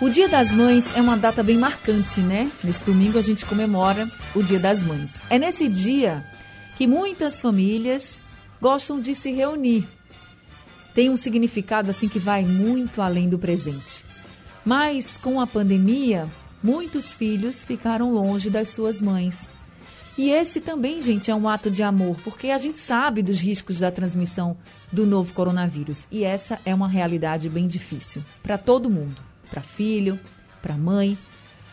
O Dia das Mães é uma data bem marcante, né? Nesse domingo a gente comemora o Dia das Mães. É nesse dia que muitas famílias gostam de se reunir. Tem um significado assim que vai muito além do presente. Mas com a pandemia, muitos filhos ficaram longe das suas mães. E esse também, gente, é um ato de amor, porque a gente sabe dos riscos da transmissão do novo coronavírus. E essa é uma realidade bem difícil para todo mundo, para filho, para mãe.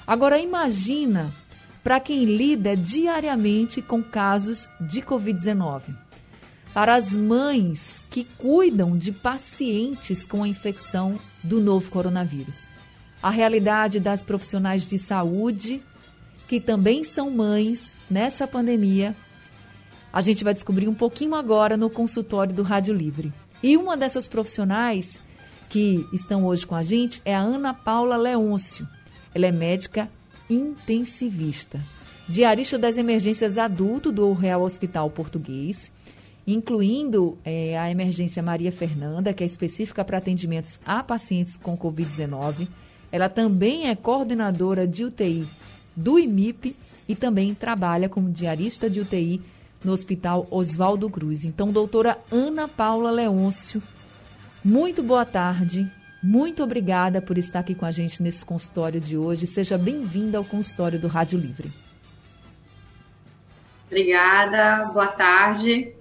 Agora imagina para quem lida diariamente com casos de Covid-19. Para as mães que cuidam de pacientes com a infecção do novo coronavírus. A realidade das profissionais de saúde, que também são mães nessa pandemia, a gente vai descobrir um pouquinho agora no consultório do Rádio Livre. E uma dessas profissionais que estão hoje com a gente é a Ana Paula Leôncio. Ela é médica intensivista, diarista das emergências adulto do Real Hospital Português, incluindo é, a emergência Maria Fernanda, que é específica para atendimentos a pacientes com Covid-19. Ela também é coordenadora de UTI do IMIP e também trabalha como diarista de UTI no Hospital Oswaldo Cruz. Então, doutora Ana Paula Leôncio, muito boa tarde. Muito obrigada por estar aqui com a gente nesse consultório de hoje. Seja bem-vinda ao consultório do Rádio Livre. Obrigada, boa tarde.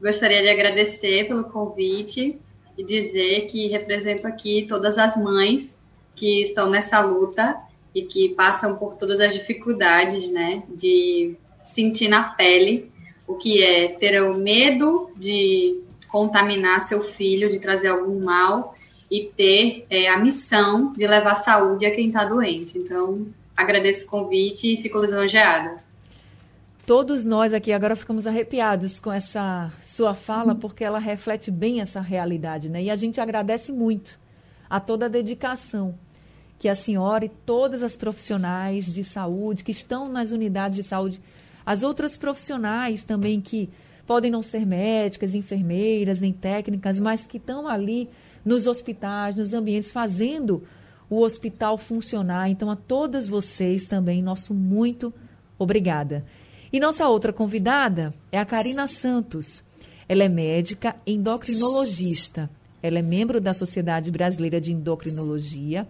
Gostaria de agradecer pelo convite e dizer que represento aqui todas as mães que estão nessa luta e que passam por todas as dificuldades, né, de sentir na pele o que é ter o medo de contaminar seu filho, de trazer algum mal e ter é, a missão de levar saúde a quem está doente. Então, agradeço o convite e fico lisonjeada. Todos nós aqui agora ficamos arrepiados com essa sua fala, porque ela reflete bem essa realidade, né? E a gente agradece muito a toda a dedicação que a senhora e todas as profissionais de saúde que estão nas unidades de saúde, as outras profissionais também que podem não ser médicas, enfermeiras, nem técnicas, mas que estão ali nos hospitais, nos ambientes, fazendo o hospital funcionar. Então, a todas vocês também, nosso muito obrigada. E nossa outra convidada é a Karina Santos. Ela é médica endocrinologista. Ela é membro da Sociedade Brasileira de Endocrinologia.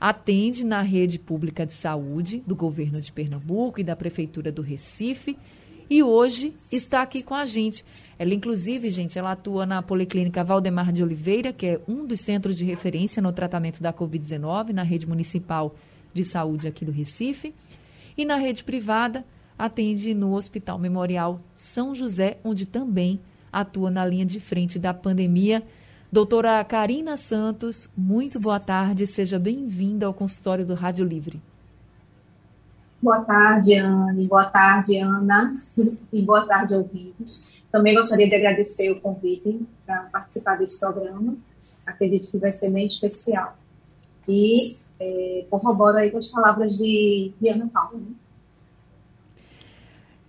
Atende na rede pública de saúde do governo de Pernambuco e da Prefeitura do Recife e hoje está aqui com a gente. Ela, inclusive, gente, ela atua na Policlínica Valdemar de Oliveira, que é um dos centros de referência no tratamento da Covid-19 na rede municipal de saúde aqui do Recife. E na rede privada, atende no Hospital Memorial São José, onde também atua na linha de frente da pandemia. Doutora Karina Santos, muito boa tarde, seja bem-vinda ao consultório do Rádio Livre. Boa tarde, Anne. Boa tarde, Ana. E boa tarde, ouvintes. Também gostaria de agradecer o convite para participar desse programa. Acredito que vai ser bem especial. E é, corroboro aí com as palavras de, de Ana Paula. Né?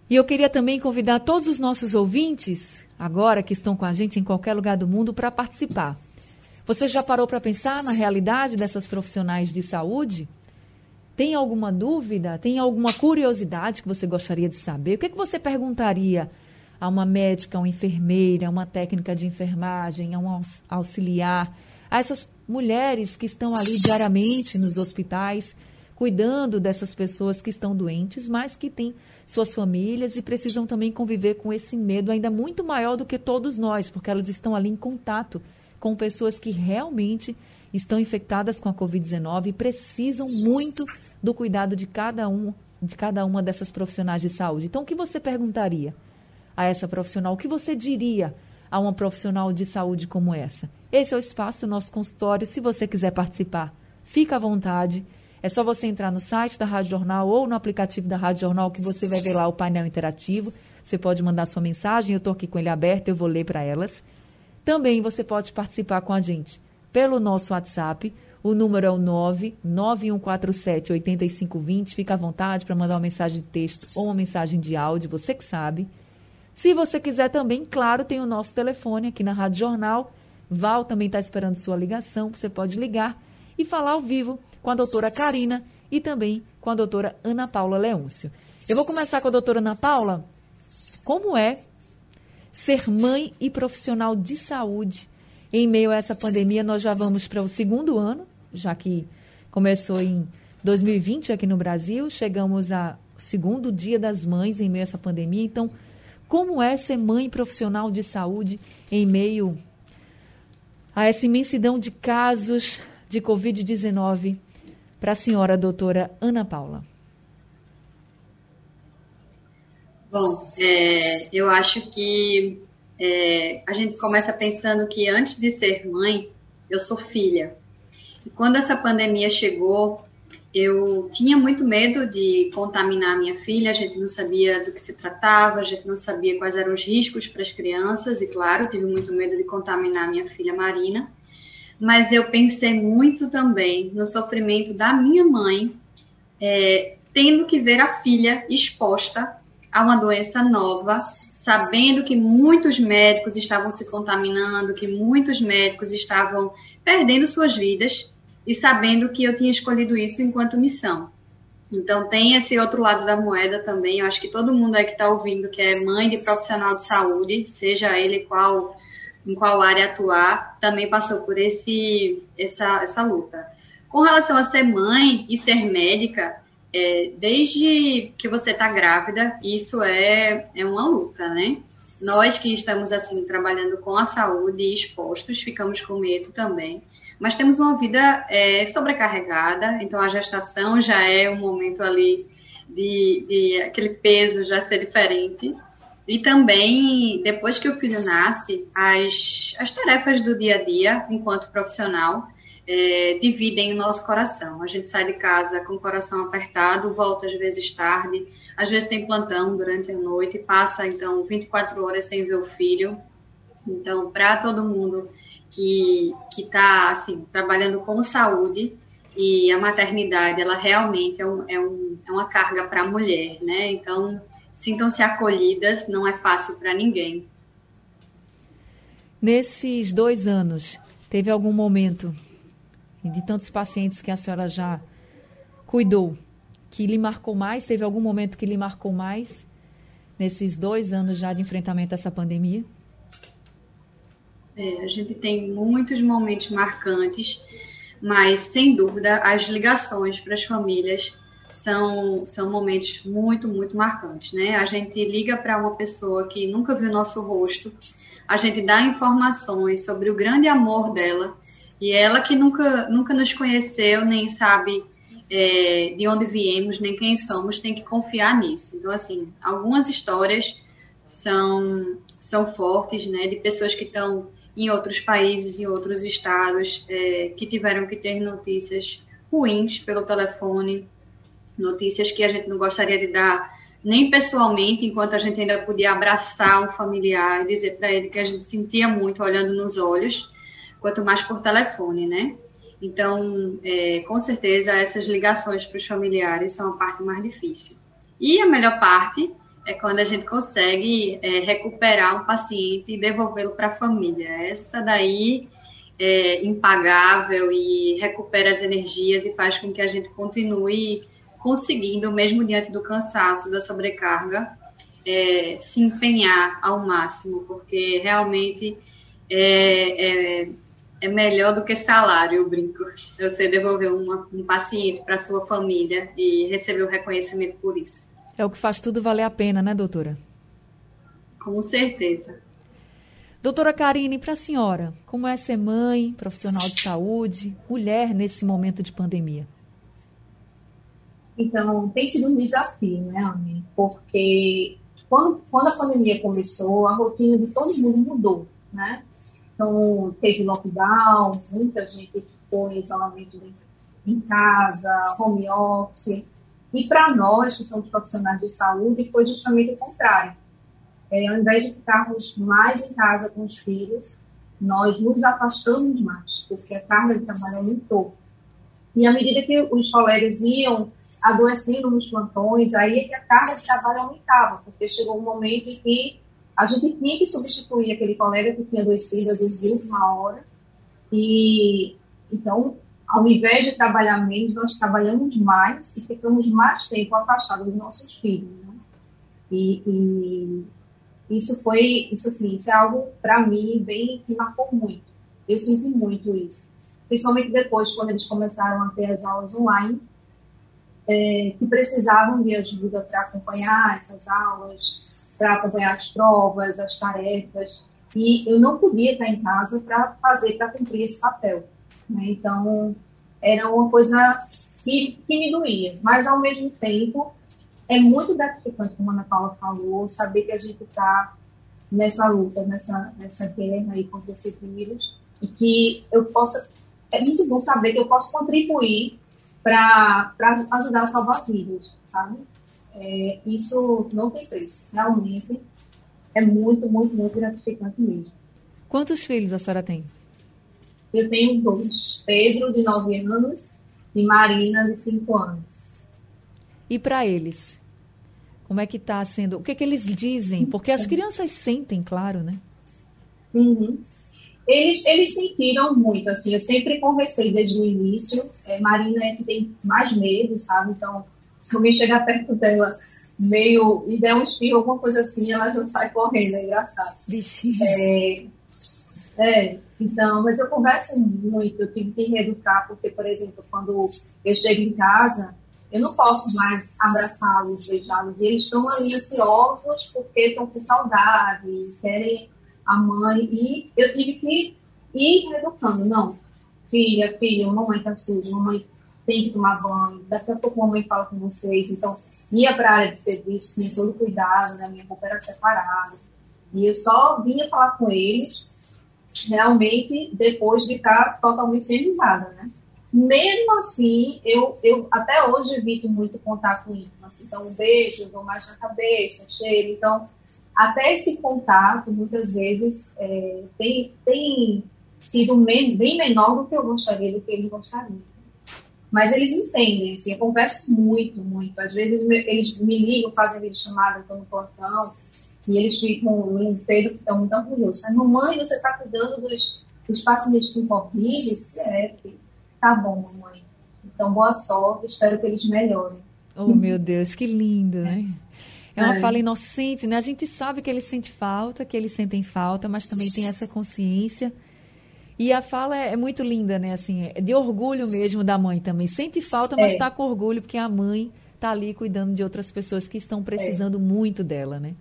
E eu queria também convidar todos os nossos ouvintes, agora que estão com a gente em qualquer lugar do mundo, para participar. Você já parou para pensar na realidade dessas profissionais de saúde? Tem alguma dúvida? Tem alguma curiosidade que você gostaria de saber? O que, é que você perguntaria a uma médica, a uma enfermeira, a uma técnica de enfermagem, a um auxiliar, a essas mulheres que estão ali diariamente nos hospitais, cuidando dessas pessoas que estão doentes, mas que têm suas famílias e precisam também conviver com esse medo ainda muito maior do que todos nós, porque elas estão ali em contato com pessoas que realmente estão infectadas com a Covid-19 e precisam muito do cuidado de cada um, de cada uma dessas profissionais de saúde. Então, o que você perguntaria a essa profissional? O que você diria a uma profissional de saúde como essa? Esse é o espaço do nosso consultório. Se você quiser participar, fica à vontade. É só você entrar no site da Rádio Jornal ou no aplicativo da Rádio Jornal que você vai ver lá o painel interativo. Você pode mandar sua mensagem, eu estou aqui com ele aberto, eu vou ler para elas. Também você pode participar com a gente pelo nosso WhatsApp. O número é o 99147 8520. Fica à vontade para mandar uma mensagem de texto ou uma mensagem de áudio, você que sabe. Se você quiser também, claro, tem o nosso telefone aqui na Rádio Jornal. Val também está esperando sua ligação. Você pode ligar e falar ao vivo com a doutora Karina e também com a doutora Ana Paula Leôncio. Eu vou começar com a doutora Ana Paula. Como é ser mãe e profissional de saúde em meio a essa pandemia? Nós já vamos para o segundo ano, já que começou em 2020 aqui no Brasil, chegamos ao segundo dia das mães em meio a essa pandemia. Então, como é ser mãe profissional de saúde em meio a essa imensidão de casos de Covid-19 para a senhora doutora Ana Paula? Bom, é, eu acho que é, a gente começa pensando que antes de ser mãe, eu sou filha. E quando essa pandemia chegou, eu tinha muito medo de contaminar minha filha, a gente não sabia do que se tratava, a gente não sabia quais eram os riscos para as crianças, e claro, tive muito medo de contaminar minha filha Marina. Mas eu pensei muito também no sofrimento da minha mãe, é, tendo que ver a filha exposta a uma doença nova, sabendo que muitos médicos estavam se contaminando, que muitos médicos estavam perdendo suas vidas e sabendo que eu tinha escolhido isso enquanto missão. Então tem esse outro lado da moeda também. Eu acho que todo mundo aí que está ouvindo que é mãe de profissional de saúde, seja ele qual em qual área atuar, também passou por esse essa essa luta. Com relação a ser mãe e ser médica, é, desde que você está grávida, isso é, é uma luta, né? Nós que estamos assim trabalhando com a saúde e expostos, ficamos com medo também mas temos uma vida é, sobrecarregada, então a gestação já é um momento ali de, de, aquele peso já ser diferente. E também, depois que o filho nasce, as, as tarefas do dia a dia, enquanto profissional, é, dividem o nosso coração. A gente sai de casa com o coração apertado, volta às vezes tarde, às vezes tem plantão durante a noite, passa então 24 horas sem ver o filho. Então, para todo mundo que está assim, trabalhando com saúde e a maternidade, ela realmente é, um, é, um, é uma carga para a mulher, né? Então, sintam-se acolhidas, não é fácil para ninguém. Nesses dois anos, teve algum momento, de tantos pacientes que a senhora já cuidou, que lhe marcou mais? Teve algum momento que lhe marcou mais nesses dois anos já de enfrentamento a essa pandemia? É, a gente tem muitos momentos marcantes, mas sem dúvida as ligações para as famílias são, são momentos muito, muito marcantes, né? A gente liga para uma pessoa que nunca viu nosso rosto, a gente dá informações sobre o grande amor dela e ela que nunca, nunca nos conheceu, nem sabe é, de onde viemos, nem quem somos, tem que confiar nisso. Então, assim, algumas histórias são, são fortes, né? De pessoas que estão em outros países, em outros estados, é, que tiveram que ter notícias ruins pelo telefone, notícias que a gente não gostaria de dar nem pessoalmente, enquanto a gente ainda podia abraçar um familiar e dizer para ele que a gente sentia muito olhando nos olhos, quanto mais por telefone, né? Então, é, com certeza, essas ligações para os familiares são a parte mais difícil. E a melhor parte é quando a gente consegue é, recuperar um paciente e devolvê-lo para a família. Essa daí é impagável e recupera as energias e faz com que a gente continue conseguindo, mesmo diante do cansaço, da sobrecarga, é, se empenhar ao máximo, porque realmente é, é, é, melhor do que salário, eu brinco. Você devolver uma, um paciente para sua família e receber o reconhecimento por isso. É o que faz tudo valer a pena, né, doutora? Com certeza. Doutora Karine, para a senhora, como é ser mãe, profissional de saúde, mulher nesse momento de pandemia? Então, tem sido um desafio, né, Anne? Porque quando, quando a pandemia começou, a rotina de todo mundo mudou, né? Então, teve lockdown, muita gente ficou em isolamento em casa, home office. E para nós, que somos profissionais de saúde, foi justamente o contrário. É, ao invés de ficarmos mais em casa com os filhos, nós nos afastamos mais, porque a carga de trabalho aumentou. E à medida que os colegas iam adoecendo nos plantões, aí é que a carga de trabalho aumentava, porque chegou um momento em que a gente tinha que substituir aquele colega que tinha adoecido, às vezes, de última hora. E, então, ao invés de trabalhar menos, nós trabalhamos mais e ficamos mais tempo afastados dos nossos filhos. Né? E, e, isso foi, isso assim, isso é algo para mim bem que marcou muito. Eu senti muito isso, principalmente depois quando eles começaram a ter as aulas online, é, que precisavam de ajuda para acompanhar essas aulas, para acompanhar as provas, as tarefas, e eu não podia estar em casa para fazer, para cumprir esse papel. Né? Então, era uma coisa que, que me doía, mas ao mesmo tempo é muito gratificante, como a Ana Paula falou, saber que a gente está nessa luta, nessa, nessa guerra aí contra esse vírus e que eu possa. É muito bom saber que eu posso contribuir para ajudar a salvar vidas, sabe? É, isso não tem preço, realmente é muito, muito, muito gratificante mesmo. Quantos filhos a senhora tem? Eu tenho dois: Pedro, de 9 anos, e Marina, de 5 anos. E para eles? Como é que está sendo? O que, é que eles dizem? Porque as crianças sentem, claro, né? Uhum. Eles, eles sentiram muito, assim, eu sempre conversei desde o início. É, Marina é que tem mais medo, sabe? Então, se alguém chegar perto dela meio e der um espirro, alguma coisa assim, ela já sai correndo, é engraçado. É, é, então, mas eu converso muito, eu tive que reeducar, porque, por exemplo, quando eu chego em casa, eu não posso mais abraçá-los, beijá-los, e eles estão ali ansiosos porque estão com saudade, querem a mãe, e eu tive que ir reeducando, não, filha, filha, mamãe tá suja, mamãe tem que tomar banho, daqui a pouco a mamãe fala com vocês, então ia para a área de serviço, tinha todo cuidado, né, minha roupa era separada, e eu só vinha falar com eles realmente depois de estar totalmente higienizada, né. Mesmo assim, eu, eu até hoje evito muito contato íntimo. Assim, então, um beijo, dou mais na cabeça, cheiro. Então, até esse contato, muitas vezes, é, tem, tem sido bem menor do que eu gostaria, do que eles gostariam. Mas eles entendem, assim, eu converso muito, muito. Às vezes eles me ligam, fazem vídeo chamada, estou no portão, e eles ficam, o Pedro fica muito orgulhoso. Mamãe, você está cuidando dos, dos pacientes com Covid? É, Tá bom, mamãe. Então, boa sorte, espero que eles melhorem. Oh, meu Deus, que lindo, né? É uma é. fala inocente, né? A gente sabe que eles sentem falta, que eles sentem falta, mas também tem essa consciência. E a fala é, é muito linda, né? Assim, é de orgulho mesmo da mãe também. Sente falta, mas está é. com orgulho, porque a mãe está ali cuidando de outras pessoas que estão precisando é. muito dela, né?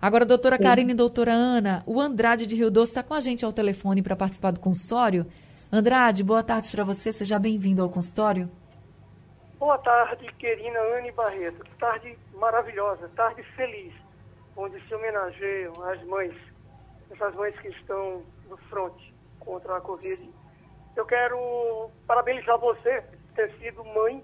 Agora, doutora Karine e doutora Ana, o Andrade de Rio Doce está com a gente ao telefone para participar do consultório. Andrade, boa tarde para você, seja bem-vindo ao consultório. Boa tarde, querida Anne Barreto. Tarde maravilhosa, tarde feliz, onde se homenageiam as mães, essas mães que estão no fronte contra a Covid. Eu quero parabenizar você por ter sido mãe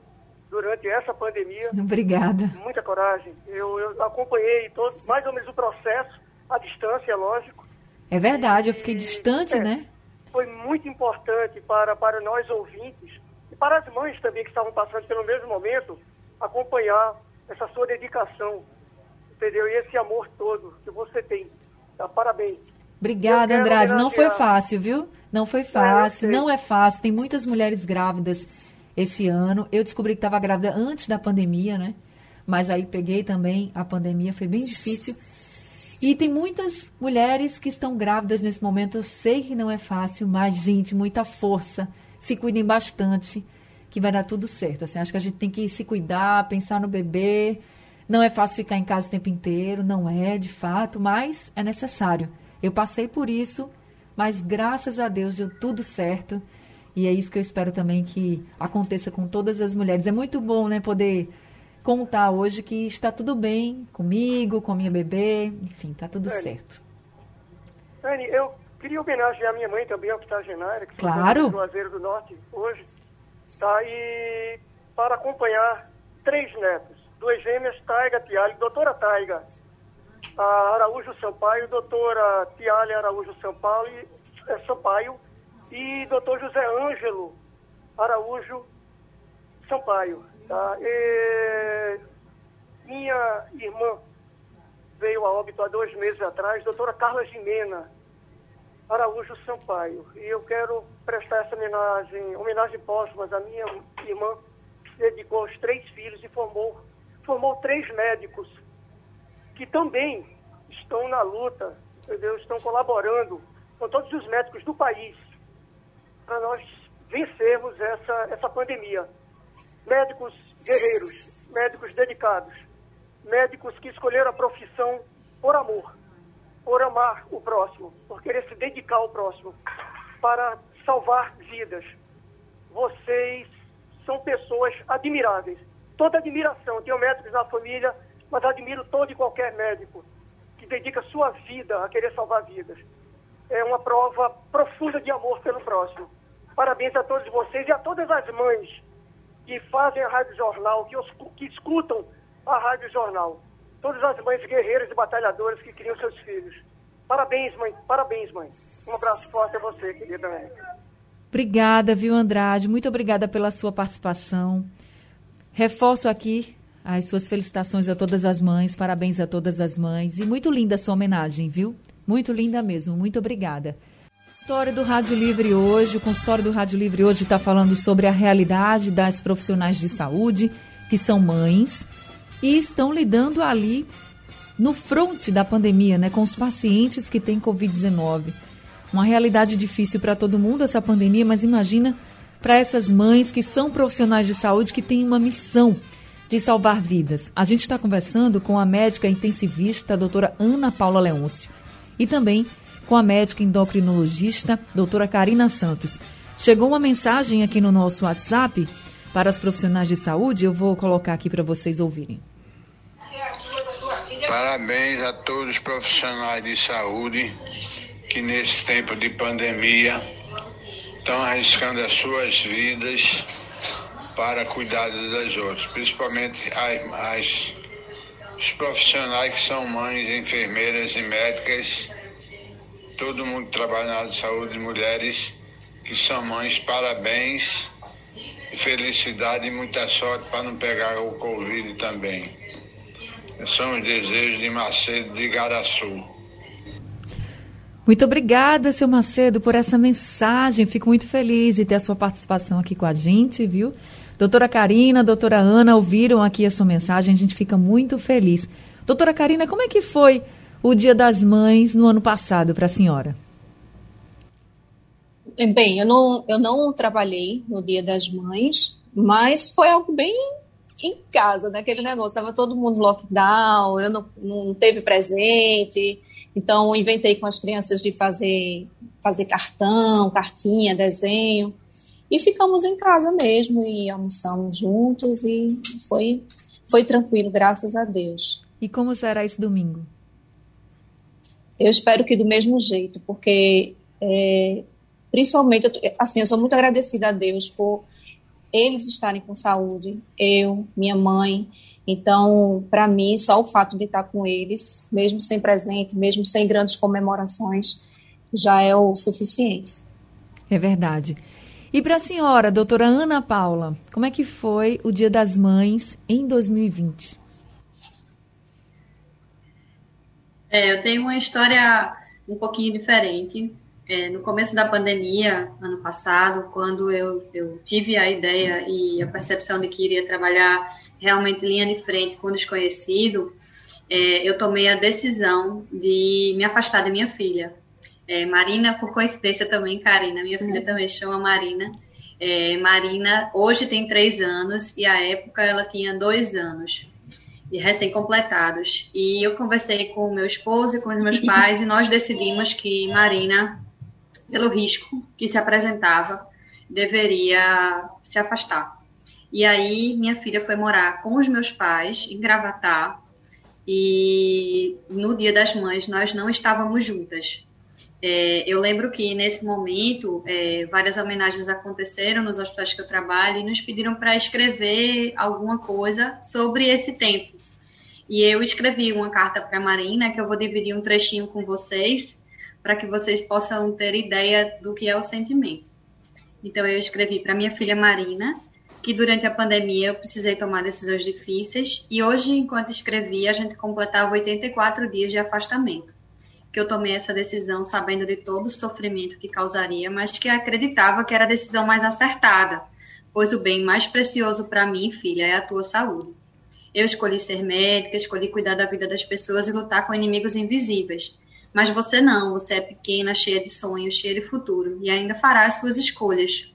durante essa pandemia. Obrigada. Muita coragem. Eu, eu acompanhei todo, mais ou menos o processo, à distância, é lógico. É verdade, eu fiquei distante, é, né? Foi muito importante para, para nós ouvintes e para as mães também que estavam passando pelo mesmo momento, acompanhar essa sua dedicação, entendeu? E esse amor todo que você tem. Tá? Parabéns. Obrigada, Andrade. Não foi fácil, viu? Não foi fácil, não é fácil. Tem muitas mulheres grávidas esse ano. Eu descobri que estava grávida antes da pandemia, né? Mas aí peguei também a pandemia, foi bem difícil. E tem muitas mulheres que estão grávidas nesse momento. Eu sei que não é fácil, mas, gente, muita força. Se cuidem bastante, que vai dar tudo certo. Assim, acho que a gente tem que se cuidar, pensar no bebê. Não é fácil ficar em casa o tempo inteiro, não é, de fato, mas é necessário. Eu passei por isso, mas graças a Deus deu tudo certo. E é isso que eu espero também que aconteça com todas as mulheres. É muito bom, né, poder contar hoje que está tudo bem comigo, com a minha bebê, enfim, está tudo certo. Dani, eu queria homenagear a minha mãe também, octogenária, que claro. do Azeiro do Norte hoje. tá? E para acompanhar três netos, duas gêmeas, Taiga, Tiale, doutora Taiga, Araújo Sampaio, doutora Tiale Araújo Sampaio, é, Sampaio e doutor José Ângelo Araújo Sampaio. Tá? E minha irmã veio a óbito há dois meses atrás, doutora Carla Gimena Araújo Sampaio. E eu quero prestar essa homenagem, homenagem póstuma à minha irmã, que dedicou aos três filhos e formou, formou três médicos que também estão na luta, entendeu? estão colaborando com todos os médicos do país para nós vencermos essa, essa pandemia. Médicos guerreiros, médicos dedicados, médicos que escolheram a profissão por amor, por amar o próximo, por querer se dedicar ao próximo, para salvar vidas. Vocês são pessoas admiráveis. Toda admiração. Tenho médicos na família, mas admiro todo e qualquer médico que dedica sua vida a querer salvar vidas. É uma prova profunda de amor pelo próximo. Parabéns a todos vocês e a todas as mães que fazem a Rádio Jornal, que, os, que escutam a Rádio Jornal. Todas as mães guerreiras e batalhadoras que criam seus filhos. Parabéns, mãe. Parabéns, mãe. Um abraço forte a você, querida Érica. Obrigada, viu, Andrade? Muito obrigada pela sua participação. Reforço aqui as suas felicitações a todas as mães, parabéns a todas as mães. E muito linda a sua homenagem, viu? Muito linda mesmo. Muito obrigada. Consultório do Rádio Livre hoje, o consultório do Rádio Livre hoje está falando sobre a realidade das profissionais de saúde que são mães e estão lidando ali no fronte da pandemia, né, com os pacientes que têm Covid-19. Uma realidade difícil para todo mundo essa pandemia, mas imagina para essas mães que são profissionais de saúde que têm uma missão de salvar vidas. A gente está conversando com a médica intensivista, a doutora Ana Paula Leôncio, e também com a médica endocrinologista, doutora Karina Santos. Chegou uma mensagem aqui no nosso WhatsApp para as profissionais de saúde, eu vou colocar aqui para vocês ouvirem. Parabéns a todos os profissionais de saúde que nesse tempo de pandemia estão arriscando as suas vidas para cuidar das outras, principalmente as, as, os profissionais que são mães, enfermeiras e médicas todo mundo que trabalha na área de saúde, mulheres que são mães, parabéns, felicidade e muita sorte para não pegar o Covid também. São os desejos de Macedo de Igaraçu. Muito obrigada, seu Macedo, por essa mensagem. Fico muito feliz de ter a sua participação aqui com a gente, viu? Doutora Karina, doutora Ana, ouviram aqui a sua mensagem, a gente fica muito feliz. Doutora Karina, como é que foi o Dia das Mães no ano passado para a senhora? Bem, eu não, eu não trabalhei no Dia das Mães, mas foi algo bem em casa, né? Aquele negócio, estava todo mundo lockdown, eu não, não teve presente, então inventei com as crianças de fazer, fazer cartão, cartinha, desenho, e ficamos em casa mesmo e almoçamos juntos e foi, foi tranquilo, graças a Deus. E como será esse domingo? Eu espero que do mesmo jeito, porque é, principalmente, assim, eu sou muito agradecida a Deus por eles estarem com saúde, eu, minha mãe. Então, para mim, só o fato de estar com eles, mesmo sem presente, mesmo sem grandes comemorações, já é o suficiente. É verdade. E para a senhora, doutora Ana Paula, como é que foi o Dia das Mães em 2020? É, eu tenho uma história um pouquinho diferente. É, no começo da pandemia, ano passado, quando eu, eu tive a ideia e a percepção de que iria trabalhar realmente linha de frente com o desconhecido, é, eu tomei a decisão de me afastar da minha filha. É, Marina, por coincidência também, Karina, minha filha uhum. também chama Marina. É, Marina hoje tem três anos e à época ela tinha dois anos e recém-completados. E eu conversei com o meu esposo e com os meus pais e nós decidimos que Marina, pelo risco que se apresentava, deveria se afastar. E aí minha filha foi morar com os meus pais em Gravatar e no Dia das Mães nós não estávamos juntas. É, eu lembro que nesse momento é, várias homenagens aconteceram nos hospitais que eu trabalho e nos pediram para escrever alguma coisa sobre esse tempo. E eu escrevi uma carta para a Marina que eu vou dividir um trechinho com vocês para que vocês possam ter ideia do que é o sentimento. Então eu escrevi para minha filha Marina que durante a pandemia eu precisei tomar decisões difíceis e hoje, enquanto escrevi, a gente completava 84 dias de afastamento que eu tomei essa decisão sabendo de todo o sofrimento que causaria, mas que acreditava que era a decisão mais acertada, pois o bem mais precioso para mim, filha, é a tua saúde. Eu escolhi ser médica, escolhi cuidar da vida das pessoas e lutar com inimigos invisíveis. Mas você não, você é pequena, cheia de sonhos, cheia de futuro, e ainda fará as suas escolhas.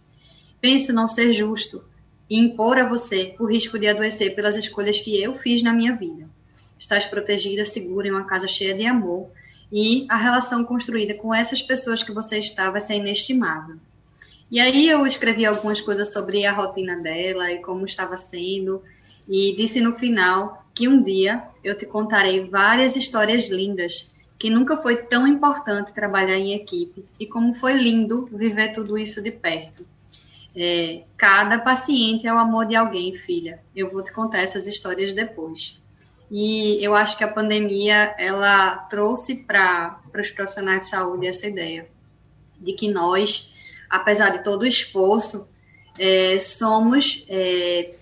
Penso não ser justo e impor a você o risco de adoecer pelas escolhas que eu fiz na minha vida. Estás protegida, segura em uma casa cheia de amor, e a relação construída com essas pessoas que você está vai ser inestimável. E aí eu escrevi algumas coisas sobre a rotina dela e como estava sendo, e disse no final que um dia eu te contarei várias histórias lindas, que nunca foi tão importante trabalhar em equipe e como foi lindo viver tudo isso de perto. É, cada paciente é o amor de alguém, filha. Eu vou te contar essas histórias depois. E eu acho que a pandemia ela trouxe para os profissionais de saúde essa ideia de que nós, apesar de todo o esforço, é, somos é,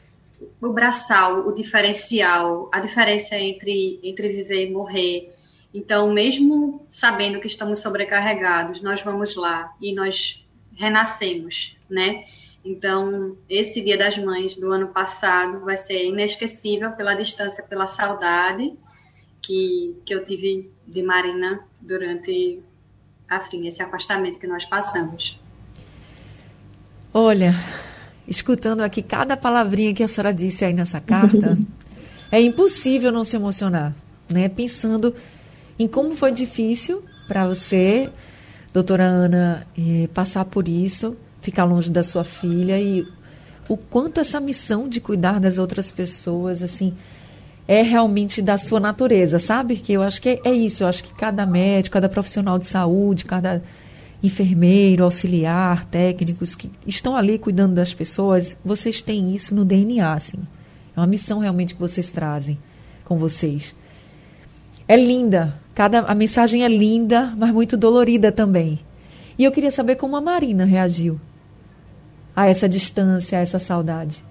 o braçal, o diferencial, a diferença entre, entre viver e morrer. Então, mesmo sabendo que estamos sobrecarregados, nós vamos lá e nós renascemos, né? Então, esse Dia das Mães do ano passado vai ser inesquecível pela distância, pela saudade que, que eu tive de Marina durante assim esse afastamento que nós passamos. Olha, escutando aqui cada palavrinha que a senhora disse aí nessa carta, é impossível não se emocionar, né? Pensando em como foi difícil para você, doutora Ana, eh, passar por isso ficar longe da sua filha e o quanto essa missão de cuidar das outras pessoas, assim, é realmente da sua natureza, sabe? Que eu acho que é, isso. Eu acho que cada médico, cada profissional de saúde, cada enfermeiro, auxiliar, técnicos que estão ali cuidando das pessoas, vocês têm isso no DNA, assim. É uma missão realmente que vocês trazem com vocês. É linda. Cada a mensagem é linda, mas muito dolorida também. E eu queria saber como a Marina reagiu a essa distância, a essa saudade?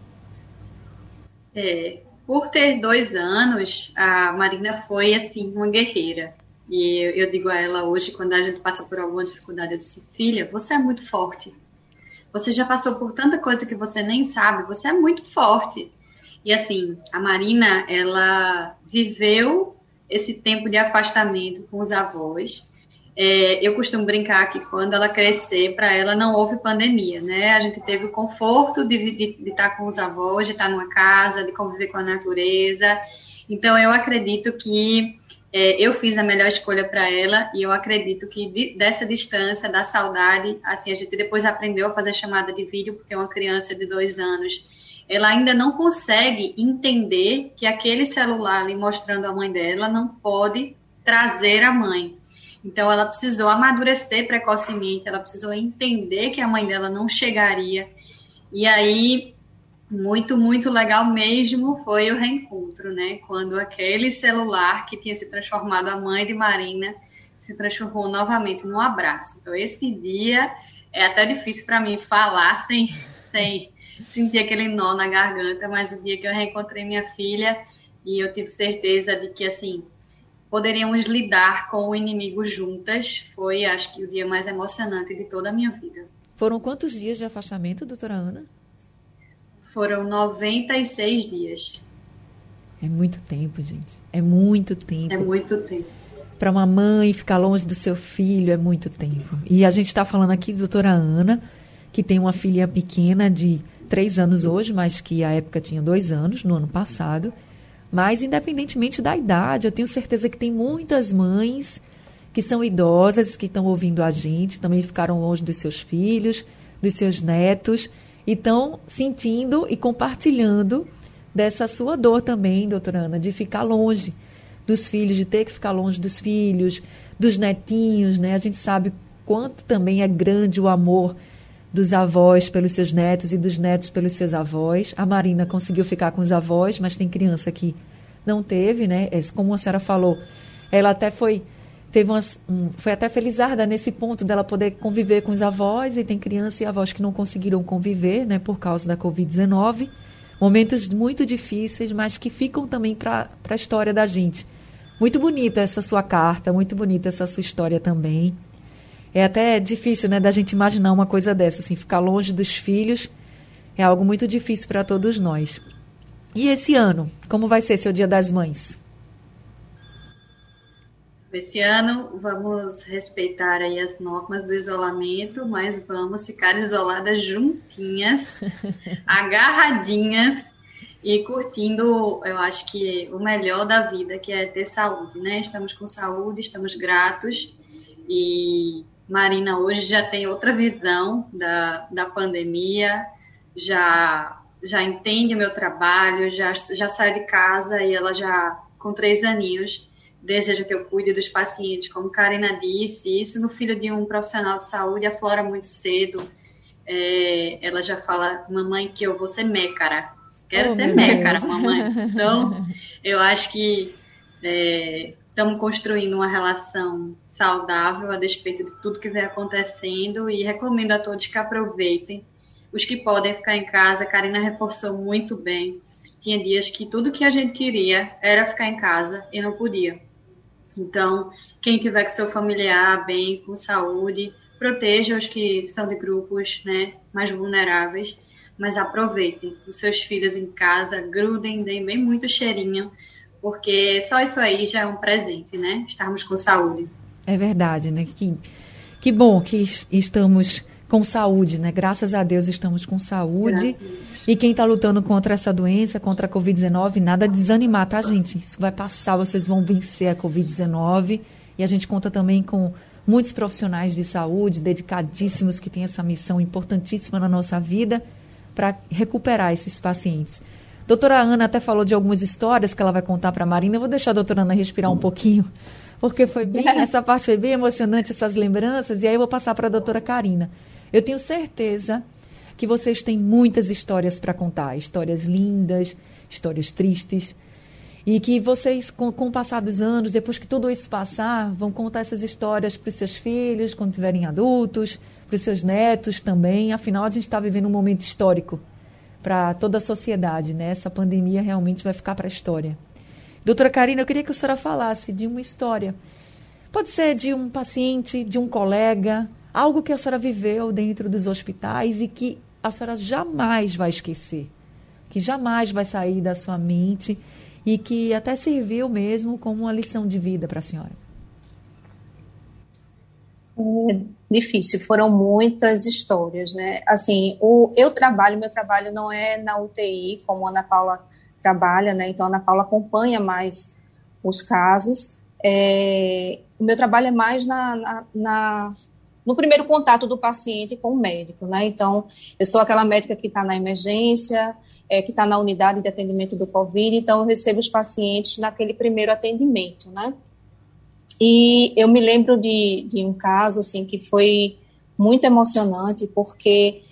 É, por ter dois anos, a Marina foi assim uma guerreira. E eu, eu digo a ela hoje, quando a gente passa por alguma dificuldade, eu disse: Filha, você é muito forte. Você já passou por tanta coisa que você nem sabe. Você é muito forte. E assim, a Marina, ela viveu esse tempo de afastamento com os avós é, eu costumo brincar que quando ela crescer, para ela não houve pandemia, né? A gente teve o conforto de, de, de estar com os avós, de estar numa casa, de conviver com a natureza. Então, eu acredito que é, eu fiz a melhor escolha para ela e eu acredito que de, dessa distância, da saudade, assim, a gente depois aprendeu a fazer chamada de vídeo, porque uma criança de dois anos, ela ainda não consegue entender que aquele celular ali mostrando a mãe dela não pode trazer a mãe. Então, ela precisou amadurecer precocemente, ela precisou entender que a mãe dela não chegaria. E aí, muito, muito legal mesmo foi o reencontro, né? Quando aquele celular que tinha se transformado a mãe de Marina se transformou novamente num abraço. Então, esse dia é até difícil para mim falar sem, sem sentir aquele nó na garganta, mas o dia que eu reencontrei minha filha e eu tive certeza de que, assim, poderíamos lidar com o inimigo juntas. Foi, acho que, o dia mais emocionante de toda a minha vida. Foram quantos dias de afastamento, doutora Ana? Foram 96 dias. É muito tempo, gente. É muito tempo. É muito tempo. Para uma mãe ficar longe do seu filho é muito tempo. E a gente está falando aqui de doutora Ana, que tem uma filha pequena de três anos hoje, mas que à época tinha dois anos, no ano passado. Mas, independentemente da idade, eu tenho certeza que tem muitas mães que são idosas, que estão ouvindo a gente, também ficaram longe dos seus filhos, dos seus netos, e estão sentindo e compartilhando dessa sua dor também, doutora Ana, de ficar longe dos filhos, de ter que ficar longe dos filhos, dos netinhos, né? A gente sabe quanto também é grande o amor dos avós pelos seus netos e dos netos pelos seus avós. A Marina conseguiu ficar com os avós, mas tem criança que não teve, né? É, como a senhora falou, ela até foi teve um, foi até felizarda nesse ponto dela poder conviver com os avós e tem criança e avós que não conseguiram conviver, né, por causa da Covid-19. Momentos muito difíceis, mas que ficam também para a história da gente. Muito bonita essa sua carta, muito bonita essa sua história também. É até difícil, né, da gente imaginar uma coisa dessa, assim, ficar longe dos filhos é algo muito difícil para todos nós. E esse ano, como vai ser seu Dia das Mães? Esse ano vamos respeitar aí as normas do isolamento, mas vamos ficar isoladas juntinhas, agarradinhas e curtindo, eu acho que o melhor da vida, que é ter saúde, né? Estamos com saúde, estamos gratos e Marina hoje já tem outra visão da, da pandemia, já já entende o meu trabalho, já, já sai de casa e ela já com três aninhos deseja que eu cuide dos pacientes, como Karina disse, isso no filho de um profissional de saúde aflora muito cedo. É, ela já fala, mamãe, que eu vou ser mécara, Quero oh, ser mécara, mamãe. Então, eu acho que estamos construindo uma relação saudável a despeito de tudo que vem acontecendo e recomendo a todos que aproveitem. Os que podem ficar em casa, a Karina reforçou muito bem. Tinha dias que tudo que a gente queria era ficar em casa e não podia. Então, quem tiver com seu familiar bem, com saúde, proteja os que são de grupos né, mais vulneráveis mas aproveitem os seus filhos em casa, grudem, deem bem muito cheirinho, porque só isso aí já é um presente, né? Estarmos com saúde. É verdade, né? Que, que bom que estamos com saúde, né? Graças a Deus estamos com saúde. E quem está lutando contra essa doença, contra a Covid-19, nada de desanimar, tá, gente? Isso vai passar, vocês vão vencer a Covid-19. E a gente conta também com muitos profissionais de saúde dedicadíssimos que têm essa missão importantíssima na nossa vida para recuperar esses pacientes. Doutora Ana até falou de algumas histórias que ela vai contar para a Marina. Eu vou deixar a doutora Ana respirar um pouquinho, porque foi bem, essa parte foi bem emocionante, essas lembranças, e aí eu vou passar para a doutora Karina. Eu tenho certeza que vocês têm muitas histórias para contar, histórias lindas, histórias tristes, e que vocês, com, com o passar dos anos, depois que tudo isso passar, vão contar essas histórias para os seus filhos, quando tiverem adultos, para os seus netos também. Afinal, a gente está vivendo um momento histórico para toda a sociedade, né? Essa pandemia realmente vai ficar para a história. Doutora Karina, eu queria que a senhora falasse de uma história. Pode ser de um paciente, de um colega, algo que a senhora viveu dentro dos hospitais e que a senhora jamais vai esquecer, que jamais vai sair da sua mente e que até serviu mesmo como uma lição de vida para a senhora. É difícil, foram muitas histórias, né? Assim, o, eu trabalho, meu trabalho não é na UTI, como a Ana Paula trabalha, né? Então, a Ana Paula acompanha mais os casos. É, o meu trabalho é mais na, na, na, no primeiro contato do paciente com o médico, né? Então, eu sou aquela médica que está na emergência, é, que está na unidade de atendimento do Covid, então eu recebo os pacientes naquele primeiro atendimento, né? E eu me lembro de, de um caso, assim, que foi muito emocionante, porque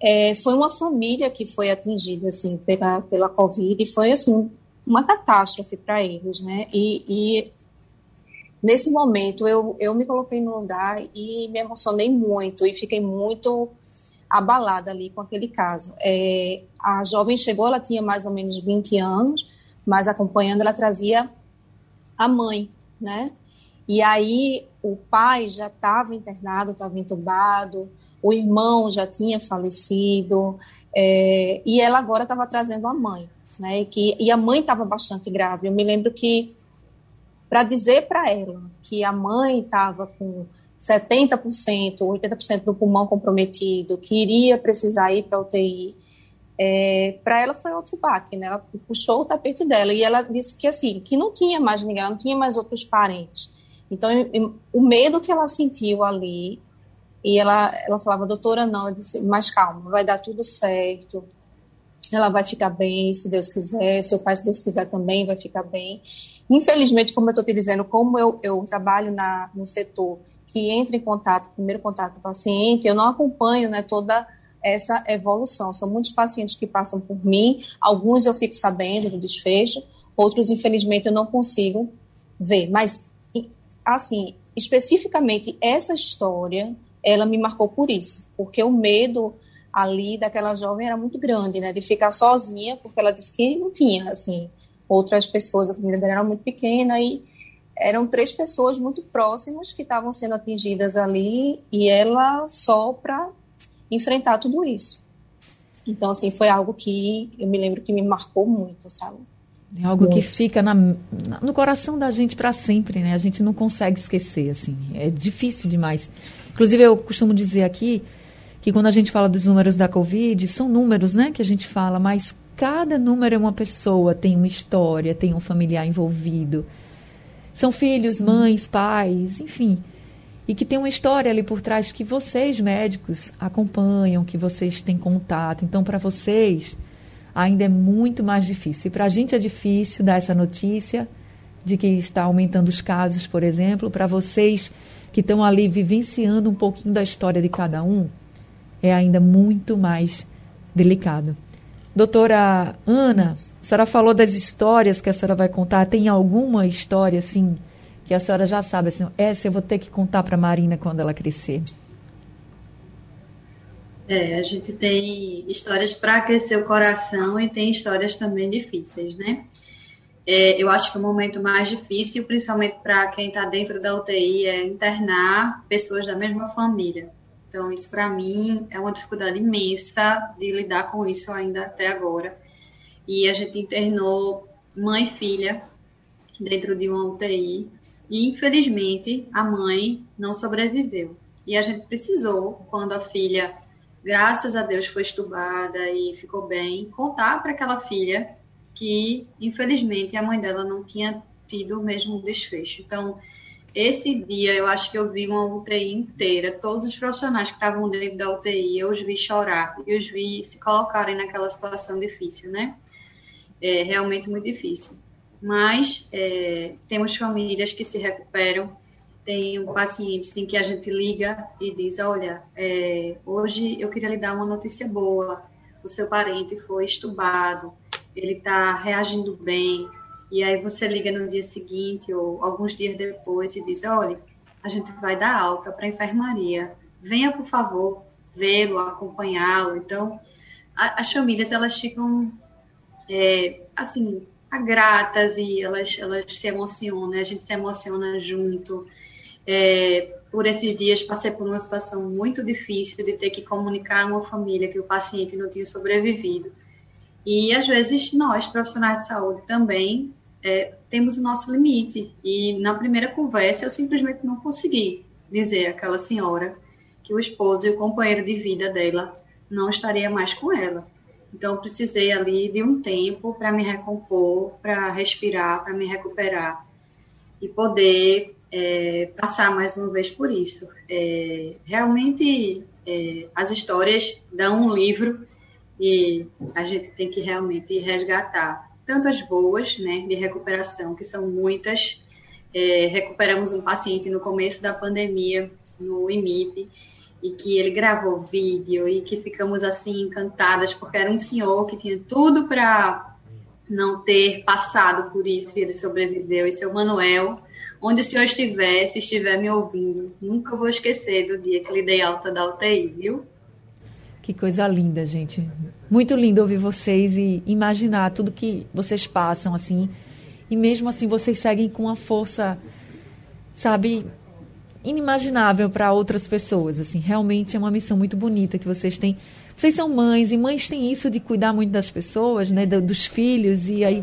é, foi uma família que foi atingida, assim, pela, pela Covid, e foi, assim, uma catástrofe para eles, né? E, e, nesse momento eu, eu me coloquei no lugar e me emocionei muito e fiquei muito abalada ali com aquele caso. É, a jovem chegou, ela tinha mais ou menos 20 anos, mas acompanhando ela trazia a mãe, né? E aí o pai já estava internado, estava entubado, o irmão já tinha falecido, é, e ela agora estava trazendo a mãe, né? E, que, e a mãe estava bastante grave. Eu me lembro que, para dizer para ela que a mãe estava com 70%, 80% do pulmão comprometido, que iria precisar ir para UTI, é, para ela foi outro baque, né? Ela puxou o tapete dela e ela disse que assim, que não tinha mais ninguém, não tinha mais outros parentes. Então, o medo que ela sentiu ali, e ela, ela falava, doutora, não, eu disse, mas calma, vai dar tudo certo, ela vai ficar bem, se Deus quiser, seu pai, se Deus quiser, também vai ficar bem. Infelizmente, como eu estou te dizendo, como eu, eu trabalho na, no setor que entra em contato, primeiro contato com o paciente, eu não acompanho né, toda essa evolução. São muitos pacientes que passam por mim, alguns eu fico sabendo do desfecho, outros, infelizmente, eu não consigo ver. Mas, assim, especificamente essa história, ela me marcou por isso, porque o medo ali daquela jovem era muito grande, né, de ficar sozinha, porque ela disse que não tinha, assim, outras pessoas, a família dela era muito pequena e eram três pessoas muito próximas que estavam sendo atingidas ali e ela só para enfrentar tudo isso. Então, assim, foi algo que eu me lembro que me marcou muito, sabe? É algo muito. que fica na, no coração da gente para sempre, né? A gente não consegue esquecer, assim. É difícil demais. Inclusive, eu costumo dizer aqui que quando a gente fala dos números da Covid, são números, né, que a gente fala, mas cada número é uma pessoa, tem uma história, tem um familiar envolvido. São filhos, Sim. mães, pais, enfim. E que tem uma história ali por trás que vocês, médicos, acompanham, que vocês têm contato. Então, para vocês, ainda é muito mais difícil. E para a gente é difícil dar essa notícia de que está aumentando os casos, por exemplo. Para vocês que estão ali vivenciando um pouquinho da história de cada um, é ainda muito mais delicado. Doutora Ana, a senhora falou das histórias que a senhora vai contar. Tem alguma história, assim, que a senhora já sabe, assim, essa eu vou ter que contar para Marina quando ela crescer? É, a gente tem histórias para aquecer o coração e tem histórias também difíceis, né? É, eu acho que o momento mais difícil, principalmente para quem está dentro da UTI, é internar pessoas da mesma família. Então, isso para mim é uma dificuldade imensa de lidar com isso ainda até agora. E a gente internou mãe e filha dentro de uma UTI e, infelizmente, a mãe não sobreviveu. E a gente precisou, quando a filha, graças a Deus, foi estubada e ficou bem, contar para aquela filha que, infelizmente, a mãe dela não tinha tido o mesmo desfecho. Então, esse dia eu acho que eu vi uma UTI inteira, todos os profissionais que estavam dentro da UTI, eu os vi chorar, eu os vi se colocarem naquela situação difícil, né? É realmente muito difícil. Mas é, temos famílias que se recuperam, tem pacientes em que a gente liga e diz, olha, é, hoje eu queria lhe dar uma notícia boa, o seu parente foi estubado, ele está reagindo bem, e aí você liga no dia seguinte ou alguns dias depois e diz: olha, a gente vai dar alta para a enfermaria. Venha, por favor, vê-lo, acompanhá-lo. Então, a, as famílias elas ficam é, assim gratas e elas elas se emocionam. Né? A gente se emociona junto. É, por esses dias passei por uma situação muito difícil de ter que comunicar a uma família que o paciente não tinha sobrevivido. E às vezes nós, profissionais de saúde, também é, temos o nosso limite. E na primeira conversa eu simplesmente não consegui dizer àquela senhora que o esposo e o companheiro de vida dela não estaria mais com ela. Então eu precisei ali de um tempo para me recompor, para respirar, para me recuperar e poder é, passar mais uma vez por isso. É, realmente é, as histórias dão um livro e a gente tem que realmente resgatar tanto as boas, né, de recuperação, que são muitas. É, recuperamos um paciente no começo da pandemia no IMIP e que ele gravou vídeo e que ficamos assim encantadas porque era um senhor que tinha tudo para não ter passado por isso e ele sobreviveu. E seu Manuel, onde o senhor estiver, se estiver me ouvindo, nunca vou esquecer do dia que ele dei alta da UTI, viu? Que coisa linda, gente. Muito lindo ouvir vocês e imaginar tudo que vocês passam, assim. E mesmo assim, vocês seguem com uma força, sabe, inimaginável para outras pessoas. Assim, realmente é uma missão muito bonita que vocês têm. Vocês são mães e mães têm isso de cuidar muito das pessoas, né, dos filhos e aí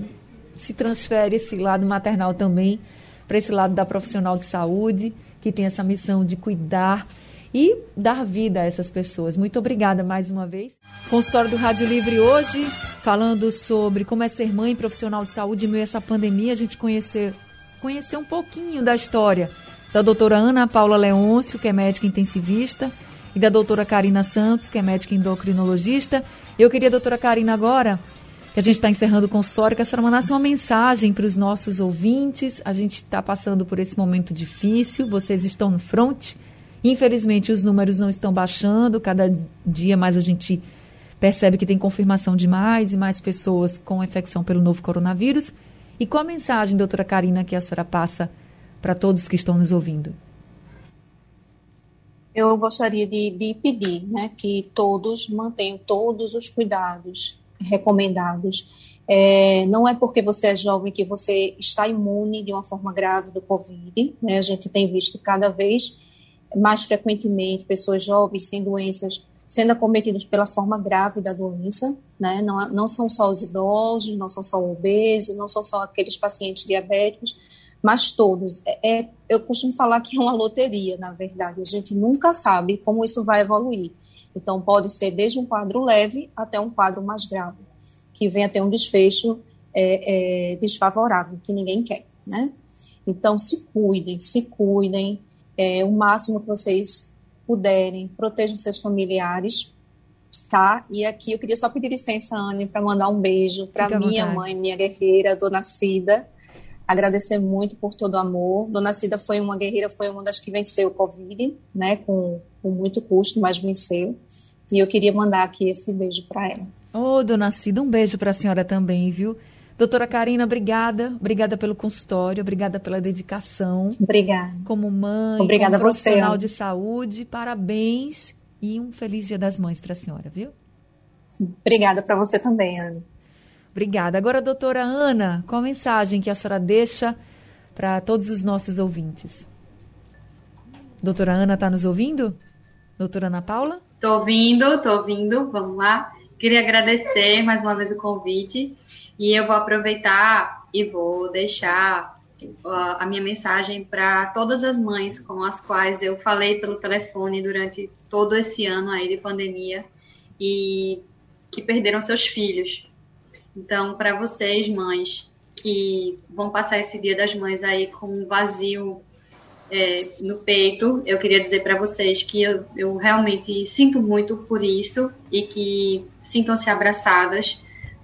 se transfere esse lado maternal também para esse lado da profissional de saúde que tem essa missão de cuidar e dar vida a essas pessoas. Muito obrigada mais uma vez. Consultório do Rádio Livre hoje, falando sobre como é ser mãe profissional de saúde em meio a essa pandemia, a gente conhecer, conhecer um pouquinho da história da doutora Ana Paula Leôncio, que é médica intensivista, e da doutora Karina Santos, que é médica endocrinologista. Eu queria, doutora Karina, agora que a gente está encerrando o consultório, que a senhora mandasse uma mensagem para os nossos ouvintes. A gente está passando por esse momento difícil, vocês estão no front. Infelizmente, os números não estão baixando, cada dia mais a gente percebe que tem confirmação de mais e mais pessoas com infecção pelo novo coronavírus. E qual a mensagem, doutora Karina, que a senhora passa para todos que estão nos ouvindo? Eu gostaria de, de pedir né, que todos mantenham todos os cuidados recomendados. É, não é porque você é jovem que você está imune de uma forma grave do Covid. Né? A gente tem visto cada vez mais frequentemente pessoas jovens sem doenças sendo acometidos pela forma grave da doença, né? Não, não são só os idosos, não são só obesos, não são só aqueles pacientes diabéticos, mas todos. É, é, eu costumo falar que é uma loteria, na verdade. A gente nunca sabe como isso vai evoluir. Então, pode ser desde um quadro leve até um quadro mais grave, que venha ter um desfecho é, é, desfavorável, que ninguém quer, né? Então, se cuidem, se cuidem, é, o máximo que vocês puderem, protejam seus familiares, tá? E aqui eu queria só pedir licença, Anne, para mandar um beijo para minha mãe, minha guerreira, Dona Cida. Agradecer muito por todo o amor. Dona Cida foi uma guerreira, foi uma das que venceu o Covid, né? Com, com muito custo, mas venceu. E eu queria mandar aqui esse beijo para ela. Ô, oh, Dona Cida, um beijo para a senhora também, viu? Doutora Karina, obrigada. Obrigada pelo consultório, obrigada pela dedicação. Obrigada. Como mãe, obrigada como profissional você. de saúde. Parabéns e um feliz Dia das Mães para a senhora, viu? Obrigada para você também, Ana. Obrigada. Agora, doutora Ana, qual a mensagem que a senhora deixa para todos os nossos ouvintes? Doutora Ana está nos ouvindo? Doutora Ana Paula? Estou ouvindo, estou ouvindo. Vamos lá. Queria agradecer mais uma vez o convite e eu vou aproveitar e vou deixar a minha mensagem para todas as mães com as quais eu falei pelo telefone durante todo esse ano aí de pandemia e que perderam seus filhos. Então, para vocês, mães, que vão passar esse Dia das Mães aí com um vazio é, no peito, eu queria dizer para vocês que eu, eu realmente sinto muito por isso e que sintam-se abraçadas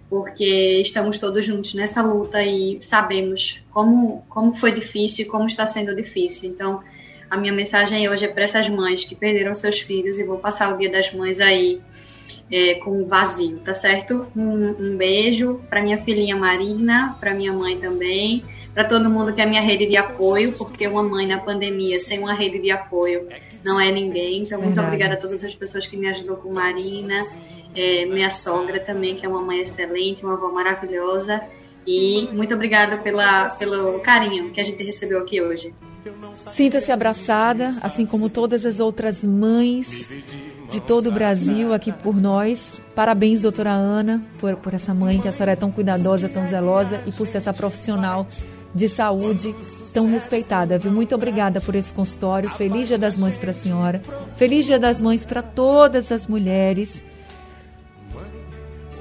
porque estamos todos juntos nessa luta e sabemos como, como foi difícil e como está sendo difícil. Então, a minha mensagem hoje é para essas mães que perderam seus filhos e vão passar o Dia das Mães aí é, com vazio, tá certo? Um, um beijo para minha filhinha Marina, para minha mãe também, para todo mundo que é minha rede de apoio, porque uma mãe na pandemia sem uma rede de apoio não é ninguém. Então, muito Verdade. obrigada a todas as pessoas que me ajudou com Marina é, minha sogra também, que é uma mãe excelente, uma avó maravilhosa. E muito obrigada pela, pelo carinho que a gente recebeu aqui hoje. Sinta-se abraçada, assim como todas as outras mães de todo o Brasil aqui por nós. Parabéns, doutora Ana, por, por essa mãe que a senhora é tão cuidadosa, tão zelosa e por ser essa profissional de saúde tão respeitada. Viu? Muito obrigada por esse consultório. Feliz Dia das Mães para a senhora. Feliz Dia das Mães para todas as mulheres.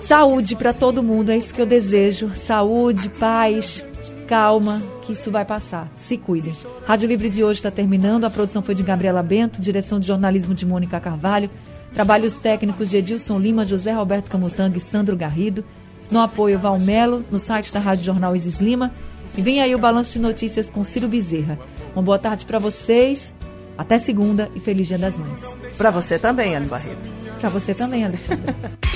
Saúde para todo mundo, é isso que eu desejo. Saúde, paz, calma, que isso vai passar. Se cuidem. Rádio Livre de hoje está terminando. A produção foi de Gabriela Bento, direção de jornalismo de Mônica Carvalho, trabalhos técnicos de Edilson Lima, José Roberto Camutanga e Sandro Garrido. No apoio Valmelo, no site da Rádio Jornal Isis Lima. E vem aí o balanço de notícias com Ciro Bezerra. Uma boa tarde para vocês. Até segunda e feliz Dia das Mães. Para você também, Ana Barreto. Para você também, Alexandre.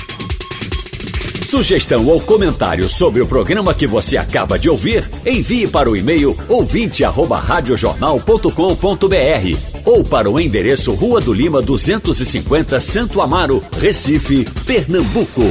Sugestão ou comentário sobre o programa que você acaba de ouvir, envie para o e-mail ouvinte@radiojornal.com.br ou para o endereço Rua do Lima 250, Santo Amaro, Recife, Pernambuco.